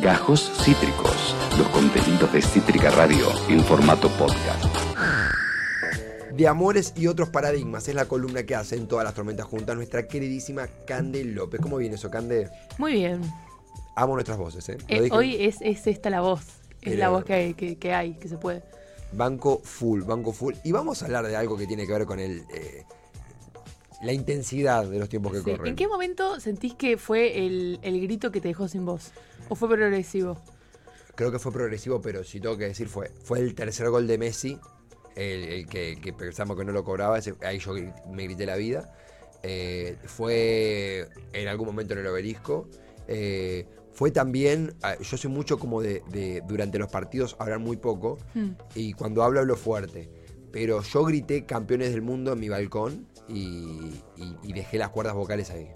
Gajos Cítricos, los contenidos de Cítrica Radio en formato podcast. De amores y otros paradigmas es la columna que hace en todas las tormentas juntas nuestra queridísima Cande López. ¿Cómo viene eso, Cande? Muy bien. Amo nuestras voces, ¿eh? Eh, hoy es, es esta la voz. Es la voz que hay, que, que hay, que se puede. Banco full, banco full. Y vamos a hablar de algo que tiene que ver con el, eh, la intensidad de los tiempos que Sí. corren. ¿En qué momento sentís que fue el, el grito que te dejó sin voz? ¿O fue progresivo? Creo que fue progresivo, pero si tengo que decir fue, fue el tercer gol de Messi, el, el que, que pensamos que no lo cobraba, ese- ahí yo me grité la vida. Eh, fue en algún momento en el obelisco. Eh, fue también, ah, yo soy mucho como de, de durante los partidos hablar muy poco Hmm. y cuando hablo hablo fuerte. Pero yo grité campeones del mundo en mi balcón y, y- y dejé las cuerdas vocales ahí.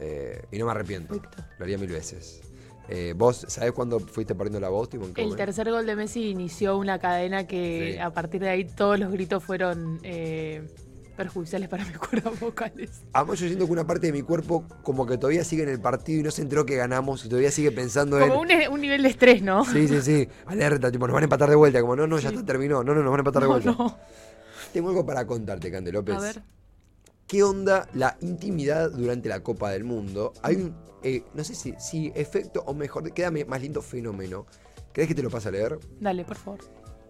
Eh, y no me arrepiento. Perfecto. Lo haría mil veces. Eh, ¿Vos sabés cuándo fuiste perdiendo la voz? Tipo, El tercer gol de Messi inició una cadena que Sí. a partir de ahí todos los gritos fueron eh, perjudiciales para mis cuerdas vocales. Amo, yo siento que una parte de mi cuerpo como que todavía sigue en el partido y no se enteró que ganamos y todavía sigue pensando en... Como un, un nivel de estrés, ¿no? Sí, sí, sí. Alerta, tipo, nos van a empatar de vuelta. Como, no, no, ya Sí. está, terminó. No, no, nos van a empatar de vuelta. no. Tengo algo para contarte, Cande López. A ver. ¿Qué onda la intimidad durante la Copa del Mundo? Hay un, eh, no sé si, si efecto o mejor, queda más lindo fenómeno. ¿Crees que te lo pase a leer? Dale, por favor.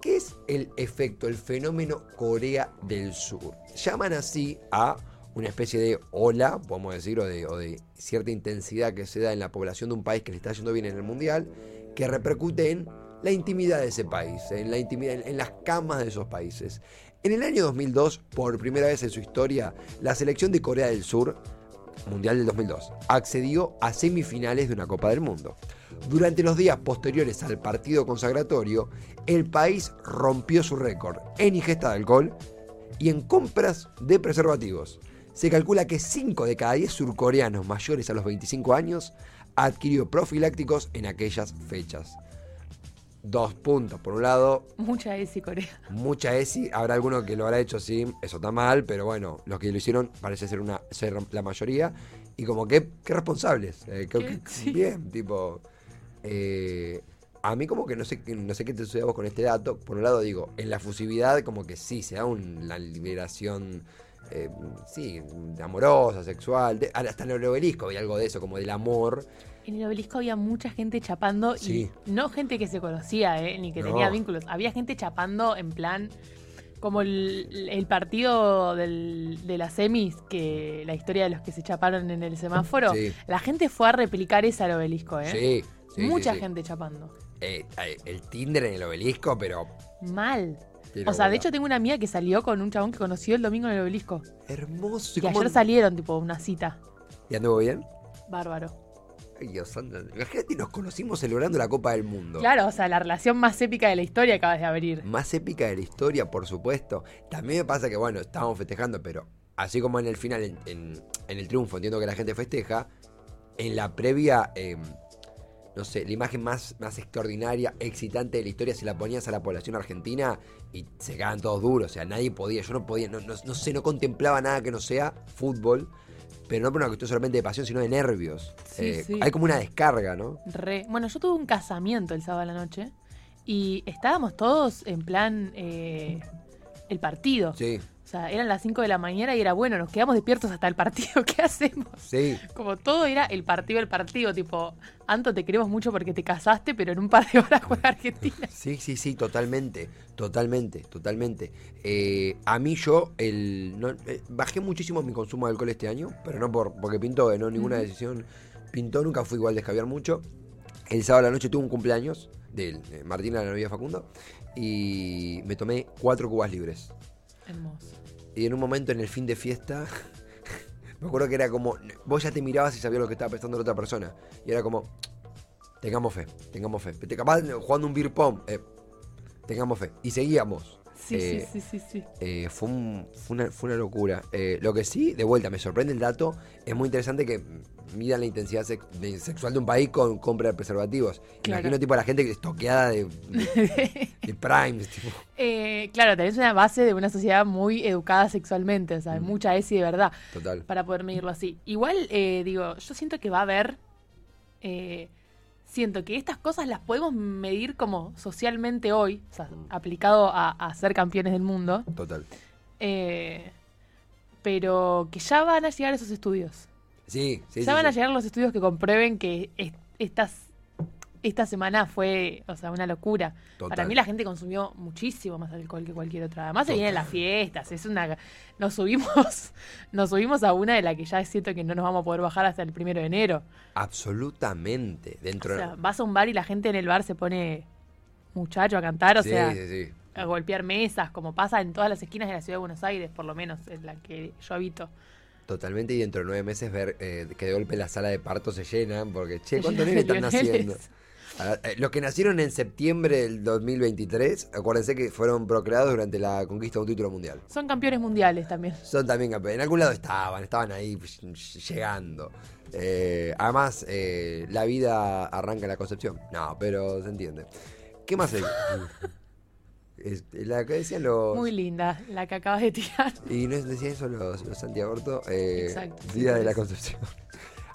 ¿Qué es el efecto, el fenómeno Corea del Sur? Llaman así a una especie de ola, podemos decir, o de, cierta intensidad que se da en la población de un país que le está yendo bien en el Mundial, que repercute en la intimidad de ese país, en la intimidad, en las camas de esos países. En el año 2002, por primera vez en su historia, la selección de Corea del Sur Mundial del 2002, accedió a semifinales de una Copa del Mundo. Durante los días posteriores al partido consagratorio, el país rompió su récord en ingesta de alcohol y en compras de preservativos. Se calcula que 5 de cada 10 surcoreanos mayores a los 25 años adquirió profilácticos en aquellas fechas. Dos puntos. Por un lado, Mucha ESI Corea. mucha ESI. Habrá alguno que lo habrá hecho sí, eso está mal, pero bueno, los que lo hicieron parece ser una ser la mayoría. Y como que, qué responsables. eh, que-. Bien, tipo. Eh, a mí como que no sé, qué- no sé qué te sucede a vos con este dato. Por un lado digo, en la fusividad como que sí, se da un- la liberación, eh, sí, amorosa, sexual. de- hasta en el obelisco hay algo de eso, como del amor. En el obelisco había mucha gente chapando Sí. y no gente que se conocía, ¿eh? ni que No. tenía vínculos. Había gente chapando en plan como el, el partido del- de las semis, que la historia de los que se chaparon en el semáforo. Sí. La gente fue a replicar esa al obelisco, ¿eh? Sí. Sí, Mucha sí, sí. gente chapando. Eh, eh, el Tinder en el obelisco, pero... Mal. pero O sea, de hecho tengo una amiga que salió con un chabón que conoció el domingo en el obelisco. Hermoso. ¿Y Que ayer salieron, tipo, una cita. ¿Y anduvo bien? Bárbaro. Ay, Dios santo. Imagínate, nos conocimos celebrando la Copa del Mundo. Claro, o sea, la relación más épica de la historia acabas de abrir. Más épica de la historia, por supuesto. También me pasa que, bueno, estábamos festejando, pero así como en el final, en, en- en el triunfo, entiendo que la gente festeja, en la previa, eh, no sé, la imagen más, más extraordinaria, excitante de la historia, si la ponías a la población argentina y se quedaban todos duros. O sea, nadie podía, yo no podía, no, no- no sé, no contemplaba nada que no sea fútbol, pero no por una cuestión solamente de pasión, sino de nervios. Sí, Eh, sí. Hay como una descarga, ¿no? Re. Bueno, yo tuve un casamiento el sábado a la noche y estábamos todos en plan eh, el partido. Sí, O sea, eran las 5 de la mañana y era bueno, nos quedamos despiertos hasta el partido. ¿Qué hacemos? sí. Como todo era el partido, el partido. Tipo, Anto, te queremos mucho porque te casaste, pero en un par de horas juega Argentina. Sí, sí, sí, totalmente, totalmente, totalmente. Eh, a mí yo el, no, eh, bajé muchísimo mi consumo de alcohol este año, pero no por porque pintó, eh, no ninguna decisión pintó, nunca fui igual de escabiar mucho. El sábado a la noche tuve un cumpleaños de, de Martina, la novia Facundo, y me tomé cuatro cubas libres. Y en un momento en el fin de fiesta, me acuerdo que era como, vos ya te mirabas y sabías lo que estaba pensando la otra persona. Y era como, tengamos fe, tengamos fe. Capaz jugando un beer pong, eh, tengamos fe. Y seguíamos. Sí, Eh, sí, sí, sí, sí. eh, fue, un- fue una, fue una locura. Eh, lo que sí, de vuelta, me sorprende el dato. Es muy interesante que midan la intensidad sex- sexual de un país con compra de preservativos. Claro. Imagino tipo a la gente que es toqueada de, de, de primes. Tipo. Eh, claro, tenés una base de una sociedad muy educada sexualmente, o sea, Mm. mucha ESI de verdad Total. para poder medirlo así. Igual, eh, digo, yo siento que va a haber eh, siento que estas cosas las podemos medir como socialmente hoy, o sea, aplicado a, a ser campeones del mundo, Total. eh, pero que ya van a llegar esos estudios. Sí, sí. ya sí, van a llegar los estudios que comprueben que es- estas, esta semana fue, o sea, una locura. Total. Para mí la gente consumió muchísimo más alcohol que cualquier otra. Además se vienen las fiestas, es una nos subimos, nos subimos a una de la que ya siento que no nos vamos a poder bajar hasta el primero de enero. Absolutamente. O Dentro sea, vas a un bar y la gente en el bar se pone muchacho a cantar, o sí, sea, sí, sí. a golpear mesas, como pasa en todas las esquinas de la ciudad de Buenos Aires, por lo menos en la que yo habito. Totalmente. Y dentro de nueve meses ver eh, que de golpe la sala de parto se llena. Porque, che, ¿cuántos nenes están naciendo? Ah, eh, Los que nacieron en septiembre del 2023, acuérdense que fueron procreados durante la conquista de un título mundial. Son campeones mundiales también. Son también campeones. En algún lado estaban, estaban ahí pues, llegando. Eh, además, eh, la vida arranca en la concepción. No, pero se entiende. ¿Qué más hay? Es- la que decían los. Muy linda la que acabas de tirar. Y no decían eso los, los. Eh, Exacto, Día de la. Concepción.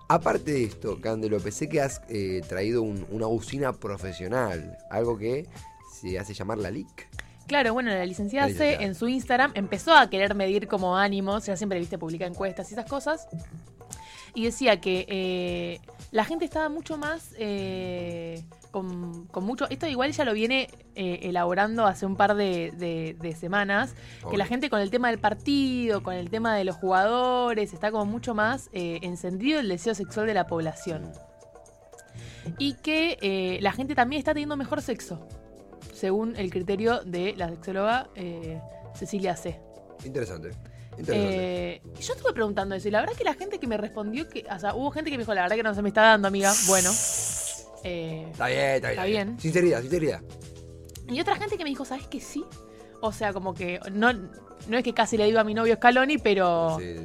Aparte de esto, Candelo, pensé que has eh, traído un- una usina profesional. Algo que se hace llamar la LIC. Claro, bueno, la licenciada La C en su Instagram empezó a querer medir como ánimos, ya siempre viste publica encuestas y esas cosas, y decía que eh, la gente estaba mucho más eh, con, con mucho, esto igual ella lo viene eh, elaborando hace un par de, de- de semanas, que la gente con el tema del partido, con el tema de los jugadores, está como mucho más eh, encendido el deseo sexual de la población. Y que eh, la gente también está teniendo mejor sexo, según el criterio de la sexóloga eh, Cecilia C. Interesante. Interesante. Eh, yo estuve preguntando eso y la verdad que la gente que me respondió que, o sea, hubo gente que me dijo, la verdad que no se me está dando, amiga. Bueno. Eh, está bien, está bien. está bien. Sinceridad, sinceridad. y otra gente que me dijo, ¿sabes que sí? O sea, como que no, no es que casi le digo a mi novio Scaloni, pero, Sí,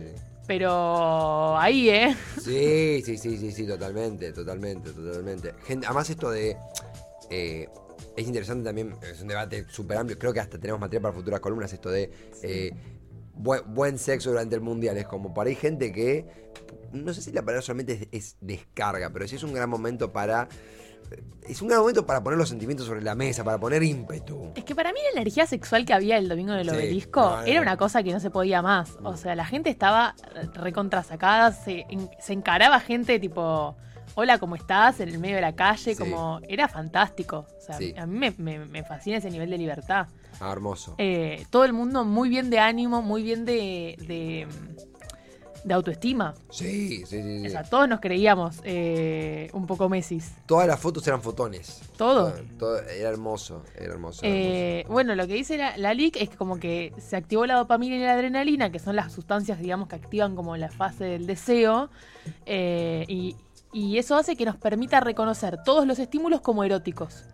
pero ahí, ¿eh? Sí, sí, sí, sí, sí, totalmente, totalmente, totalmente. Gente, además esto de... eh, es interesante también, es un debate súper amplio, creo que hasta tenemos material para futuras columnas, esto de eh, buen, buen sexo durante el mundial. Es como para hay gente que, no sé si la palabra solamente es, es descarga, pero sí es un gran momento para... Es un gran momento para poner los sentimientos sobre la mesa, para poner ímpetu. Es que para mí la energía sexual que había el domingo del Sí, obelisco no, no, era una cosa que no se podía más. O sea, la gente estaba recontrasacada, se, en- se encaraba gente tipo, hola, ¿cómo estás? En el medio de la calle, Sí. como era fantástico. O sea, Sí. a mí me, me- me fascina ese nivel de libertad. Ah, hermoso. Eh, todo el mundo muy bien de ánimo, muy bien de, de, de autoestima. Sí, sí, sí. sí. O sea, todos nos creíamos eh, un poco Messis. Todas las fotos eran fotones. Todo. Todo- era hermoso, era hermoso. era Eh, hermoso. bueno, lo que dice la, la LIC es que como que se activó la dopamina y la adrenalina, que son las sustancias, digamos, que activan como la fase del deseo, eh, y, y eso hace que nos permita reconocer todos los estímulos como eróticos.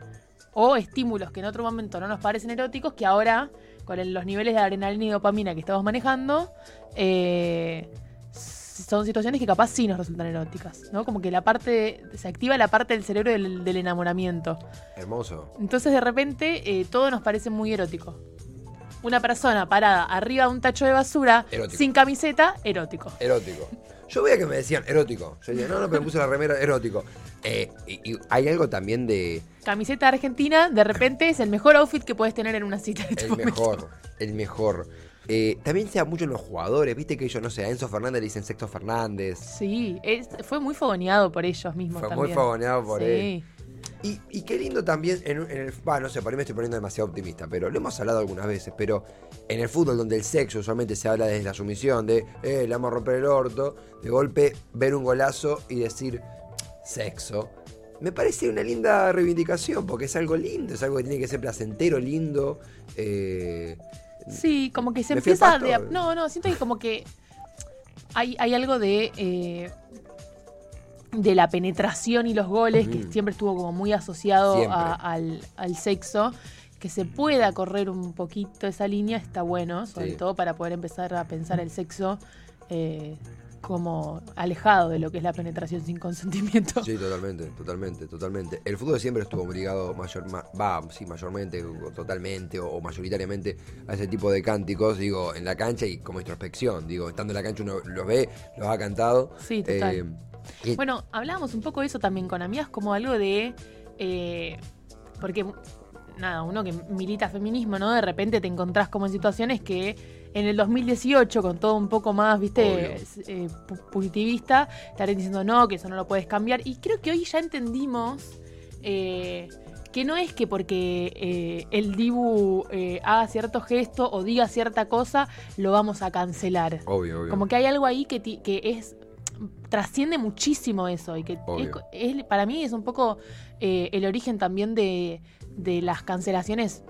O estímulos que en otro momento no nos parecen eróticos, que ahora, con los niveles de adrenalina y dopamina que estamos manejando, eh, son situaciones que capaz sí nos resultan eróticas, ¿no? Como que la parte, se activa la parte del cerebro del- del enamoramiento. Hermoso. Entonces de repente eh, todo nos parece muy erótico. Una persona parada arriba de un tacho de basura, Erótico. sin camiseta, erótico. Erótico. Yo veía que me decían erótico. Yo decía, no, no, pero me puse la remera erótico. Eh, y, y hay algo también de Camiseta argentina, de repente es el mejor outfit que puedes tener en una cita. de este el momento. mejor, el mejor. Eh, también se da mucho en los jugadores, viste que ellos, no sé, a Enzo Fernández le dicen Sexto Fernández. Sí, es- fue muy fogoneado por ellos mismos Fue muy fogoneado por Sí. él. Y, y qué lindo también, en, en el, va, no sé, por ahí me estoy poniendo demasiado optimista, pero lo hemos hablado algunas veces, pero en el fútbol donde el sexo usualmente se habla desde la sumisión, de, eh, le vamos a romper el orto, de golpe ver un golazo y decir, sexo, me parece una linda reivindicación, porque es algo lindo, es algo que tiene que ser placentero, lindo. eh, Sí, como que se empieza de No, no, siento que como que hay, hay algo de. eh, de la penetración y los goles, que siempre estuvo como muy asociado a- al, al sexo. Que se pueda correr un poquito esa línea está bueno, sobre Sí. todo para poder empezar a pensar el sexo eh, como alejado de lo que es la penetración sin consentimiento. Sí, totalmente, totalmente, totalmente. El fútbol siempre estuvo obligado, mayor, ma- va, sí, mayormente, o totalmente, o, o mayoritariamente, a ese tipo de cánticos, digo, en la cancha y como introspección. Digo, estando en la cancha uno los ve, los ha cantado. Sí, total. Eh, Y- Bueno, hablábamos un poco de eso también con amigas, como algo de. eh, porque, nada, uno que milita feminismo, ¿no? De repente te encontrás como en situaciones que en el 2018, con todo un poco más, viste, eh, punitivista, estarían diciendo no, que eso no lo puedes cambiar. Y creo que hoy ya entendimos. eh, que no es que porque eh, el Dibu eh, haga cierto gesto o diga cierta cosa, lo vamos a cancelar. Obvio, obvio. Como que hay algo ahí que, ti- que es trasciende muchísimo eso y que es, para mí es un poco eh, el origen también de, de las cancelaciones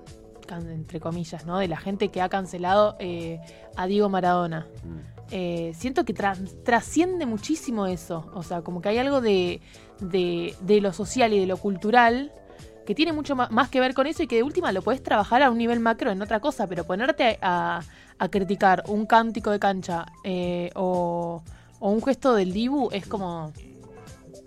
can- entre comillas, ¿no? De la gente que ha cancelado eh, a Diego Maradona. Mm. Eh, siento que tras- trasciende muchísimo eso. O sea, como que hay algo de, de, de lo social y de lo cultural que tiene mucho más que ver con eso y que de última lo puedes trabajar a un nivel macro en otra cosa, pero ponerte a, a criticar un cántico de cancha o, o un gesto del Dibu es como...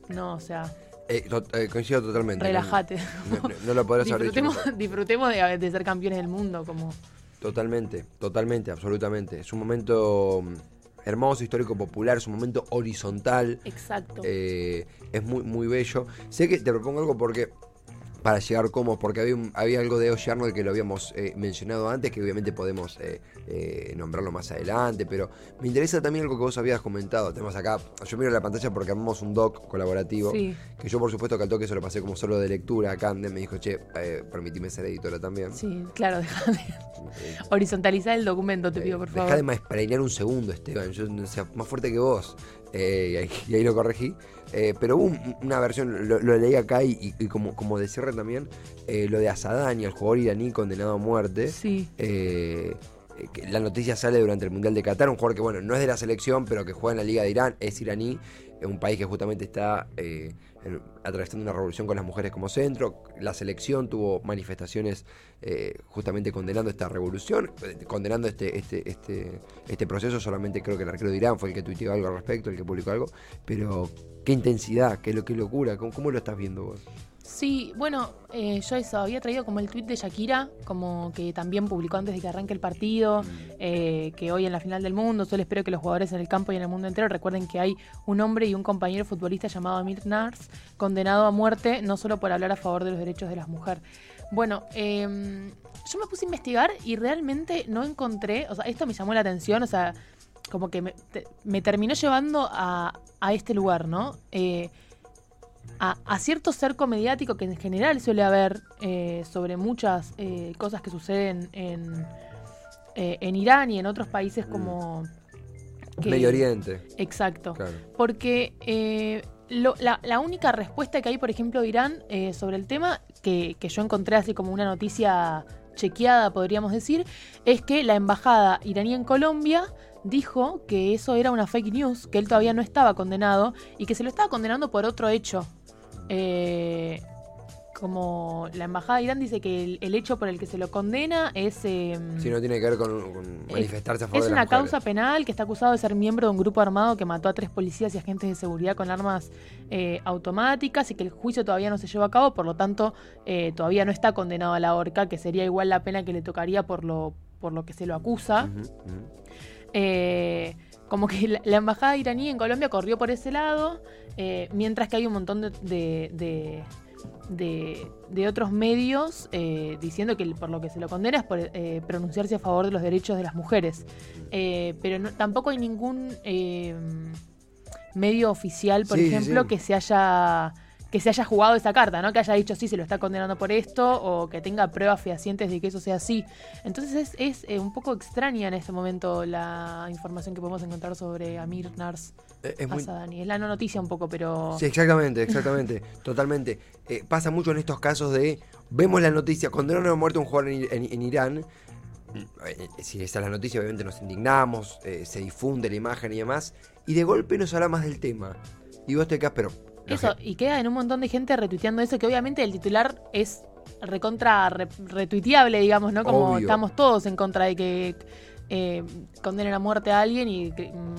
No, o sea, Eh, eh, coincido totalmente. relájate. No, no- no lo podrás haber dicho disfrutemos disfrutemos de ser campeones del mundo. como Totalmente, totalmente, absolutamente. Es un momento mm, hermoso, histórico, popular, es un momento horizontal. Exacto. eh, es muy, muy bello. Sé que te propongo algo porque. Para llegar como, porque había, un- había algo de Oye Arnold que lo habíamos eh, mencionado antes, que obviamente podemos eh, eh, nombrarlo más adelante, pero me interesa también algo que vos habías comentado. Tenemos acá, yo miro la pantalla porque armamos un doc colaborativo, Sí. que yo por supuesto que al toque se lo pasé como solo de lectura a Cande, me dijo, che, permitime ser editora también. Sí, claro, deja de horizontalizar el documento, te pido, por Deja favor. de maesprainear un segundo, Esteban. Yo sea más fuerte que vos. Eh, y, ahí, lo corregí. Eh, pero hubo un- una versión, lo, lo leí acá y, como, como de cierre también, eh, lo de Asadani, el jugador iraní condenado a muerte. Sí. La noticia sale durante el Mundial de Qatar, un jugador que, bueno, no es de la selección, pero que juega en la Liga de Irán, es iraní, un país que justamente está eh, atravesando una revolución con las mujeres como centro. La selección tuvo manifestaciones eh, justamente condenando esta revolución, condenando este, este, este, este proceso. Solamente creo que el arquero de Irán fue el que tuiteó algo al respecto, el que publicó algo. Pero qué intensidad, qué, lo- qué locura, ¿cómo, cómo lo estás viendo vos? Sí, bueno, eh, yo eso, había traído como el tweet de Shakira, como que también publicó antes de que arranque el partido, eh, que hoy en la final del mundo, solo espero que los jugadores en el campo y en el mundo entero recuerden que hay un hombre y un compañero futbolista llamado Amir Nars, condenado a muerte, no solo por hablar a favor de los derechos de las mujeres. Bueno, eh, yo me puse a investigar y realmente no encontré, o sea, esto me llamó la atención, o sea, como que me, te- me terminó llevando a, a este lugar, ¿no? Eh, a, a cierto cerco mediático que en general suele haber eh, sobre muchas eh, cosas que suceden en, eh, en Irán y en otros países como... que- Medio Oriente. Exacto. Claro. Porque eh, lo- la, la única respuesta que hay, por ejemplo, de Irán eh, sobre el tema, que, que yo encontré así como una noticia chequeada, podríamos decir, es que la embajada iraní en Colombia dijo que eso era una fake news, que él todavía no estaba condenado y que se lo estaba condenando por otro hecho. Eh, como la embajada de Irán dice que el, el hecho por el que se lo condena es... em, Si no tiene que ver con, con manifestarse a favor es de una mujeres. causa penal que está acusado de ser miembro de un grupo armado que mató a tres policías y agentes de seguridad con armas eh, automáticas y que el juicio todavía no se llevó a cabo, por lo tanto eh, todavía no está condenado a la horca, que sería igual la pena que le tocaría por lo, por lo que se lo acusa. Eh, como que la, la embajada iraní en Colombia corrió por ese lado, eh, mientras que hay un montón de, de, de- de- de otros medios eh, diciendo que por lo que se lo condena es por eh, pronunciarse a favor de los derechos de las mujeres. Eh, pero no- tampoco hay ningún eh, medio oficial, por sí, ejemplo, sí. que se haya que se haya jugado esa carta, ¿no? Que haya dicho sí, se lo está condenando por esto, o que tenga pruebas fehacientes de que eso sea así. Entonces es, es, eh, un poco extraña en este momento la información que podemos encontrar sobre Amir Nars Eh, Es muy, Asadani. Es la no noticia un poco, pero... Sí, exactamente, exactamente, totalmente. Eh, pasa mucho en estos casos de, vemos la noticia, condenaron a muerte a un jugador en, en- en Irán, si esa es la noticia obviamente nos indignamos, se difunde la imagen y demás, y de golpe no se habla más del tema. Y vos te quedás, pero... Eso, y queda en un montón de gente retuiteando eso, que obviamente el titular es recontra re- retuiteable, digamos, ¿no? Como Obvio. estamos todos en contra de que eh, condenen a muerte a alguien y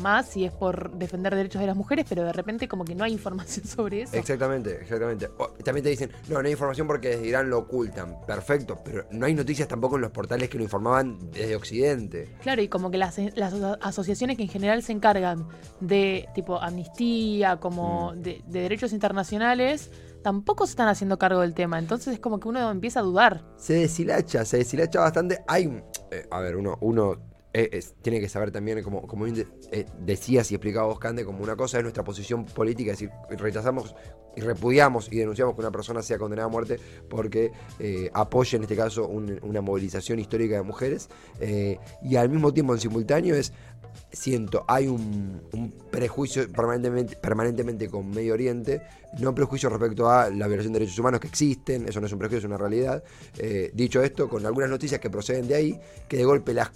más si es por defender derechos de las mujeres, pero de repente como que no hay información sobre eso. Exactamente, exactamente. O- también te dicen, no, no hay información porque desde Irán lo ocultan. Perfecto, pero no hay noticias tampoco en los portales que lo informaban desde Occidente. Claro, y como que las, las aso- asociaciones que en general se encargan de tipo amnistía, como de, de derechos internacionales, tampoco se están haciendo cargo del tema. Entonces es como que uno empieza a dudar. Se deshilacha, se deshilacha bastante. Hay, eh, a ver, uno, uno eh, tiene que saber también, como, como eh, decías y explicaba vos, Cande, como una cosa es nuestra posición política, es decir, rechazamos y repudiamos y denunciamos que una persona sea condenada a muerte porque eh, apoya en este caso un- una movilización histórica de mujeres. eh, y al mismo tiempo, en simultáneo, es siento, hay un, prejuicio permanentemente, permanentemente con Medio Oriente, no prejuicio respecto a la violación de derechos humanos que existen, eso no es un prejuicio, es una realidad. Eh, dicho esto, con algunas noticias que proceden de ahí, que de golpe las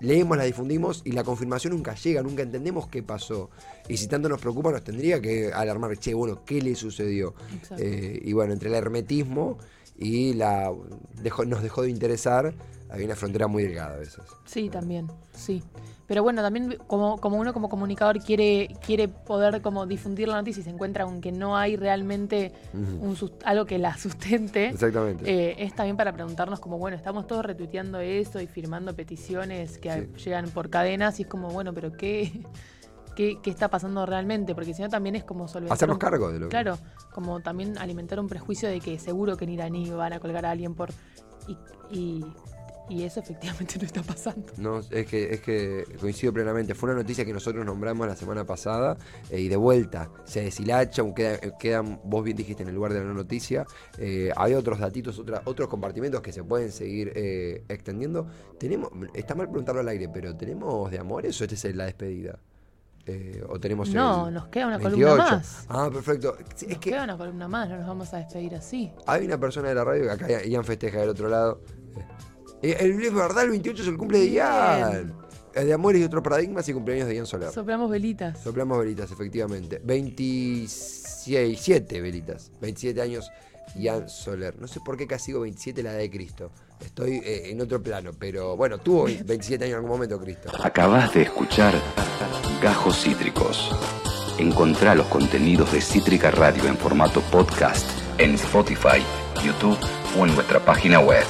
leemos, las difundimos y la confirmación nunca llega, nunca entendemos qué pasó. Y si tanto nos preocupa, nos tendría que alarmar, che, bueno, ¿qué le sucedió? Eh, y bueno, entre el hermetismo y la dejó- nos dejó de interesar, hay una frontera muy delgada a veces. Sí, también, sí. Pero bueno, también como, como uno como comunicador quiere, quiere poder como difundir la noticia y se encuentra con que no hay realmente un algo que la sustente, Exactamente. eh, es también para preguntarnos como, bueno, estamos todos retuiteando eso y firmando peticiones que Sí. llegan por cadenas y es como, bueno, pero ¿qué, qué, qué está pasando realmente? Porque si no también es como solventar... Hacernos un- cargo de lo que- Claro, como también alimentar un prejuicio de que seguro que en iraní van a colgar a alguien por... Y, y, y eso efectivamente no está pasando. No, es que, es que coincido plenamente. Fue una noticia que nosotros nombramos la semana pasada eh, y de vuelta se deshilacha, aunque queda- eh, quedan, vos bien dijiste en el lugar de la noticia. eh, hay otros datitos, otra- otros compartimentos que se pueden seguir eh, extendiendo. Tenemos, está mal preguntarlo al aire, pero ¿tenemos de amores o esta es la despedida? Eh, ¿O tenemos No, el nos queda una 28? columna más. Ah, perfecto. Es Nos que queda una columna más, no nos vamos a despedir así. hay una persona de la radio que acá Ian festeja del otro lado. Eh, el, es verdad, el 28 es el cumple de. Ian. Eh, De amores y otros paradigmas y cumpleaños de Ian Soler. Soplamos velitas. Soplamos velitas, efectivamente. 27 velitas. 27 años Ian Soler. No sé por qué casi digo 27 la edad de Cristo. Estoy eh, en otro plano, pero bueno, tuvo 27 años en algún momento Cristo. Acabas de escuchar Gajos Cítricos. Encontrá los contenidos de Cítrica Radio en formato podcast en Spotify, YouTube o en nuestra página web.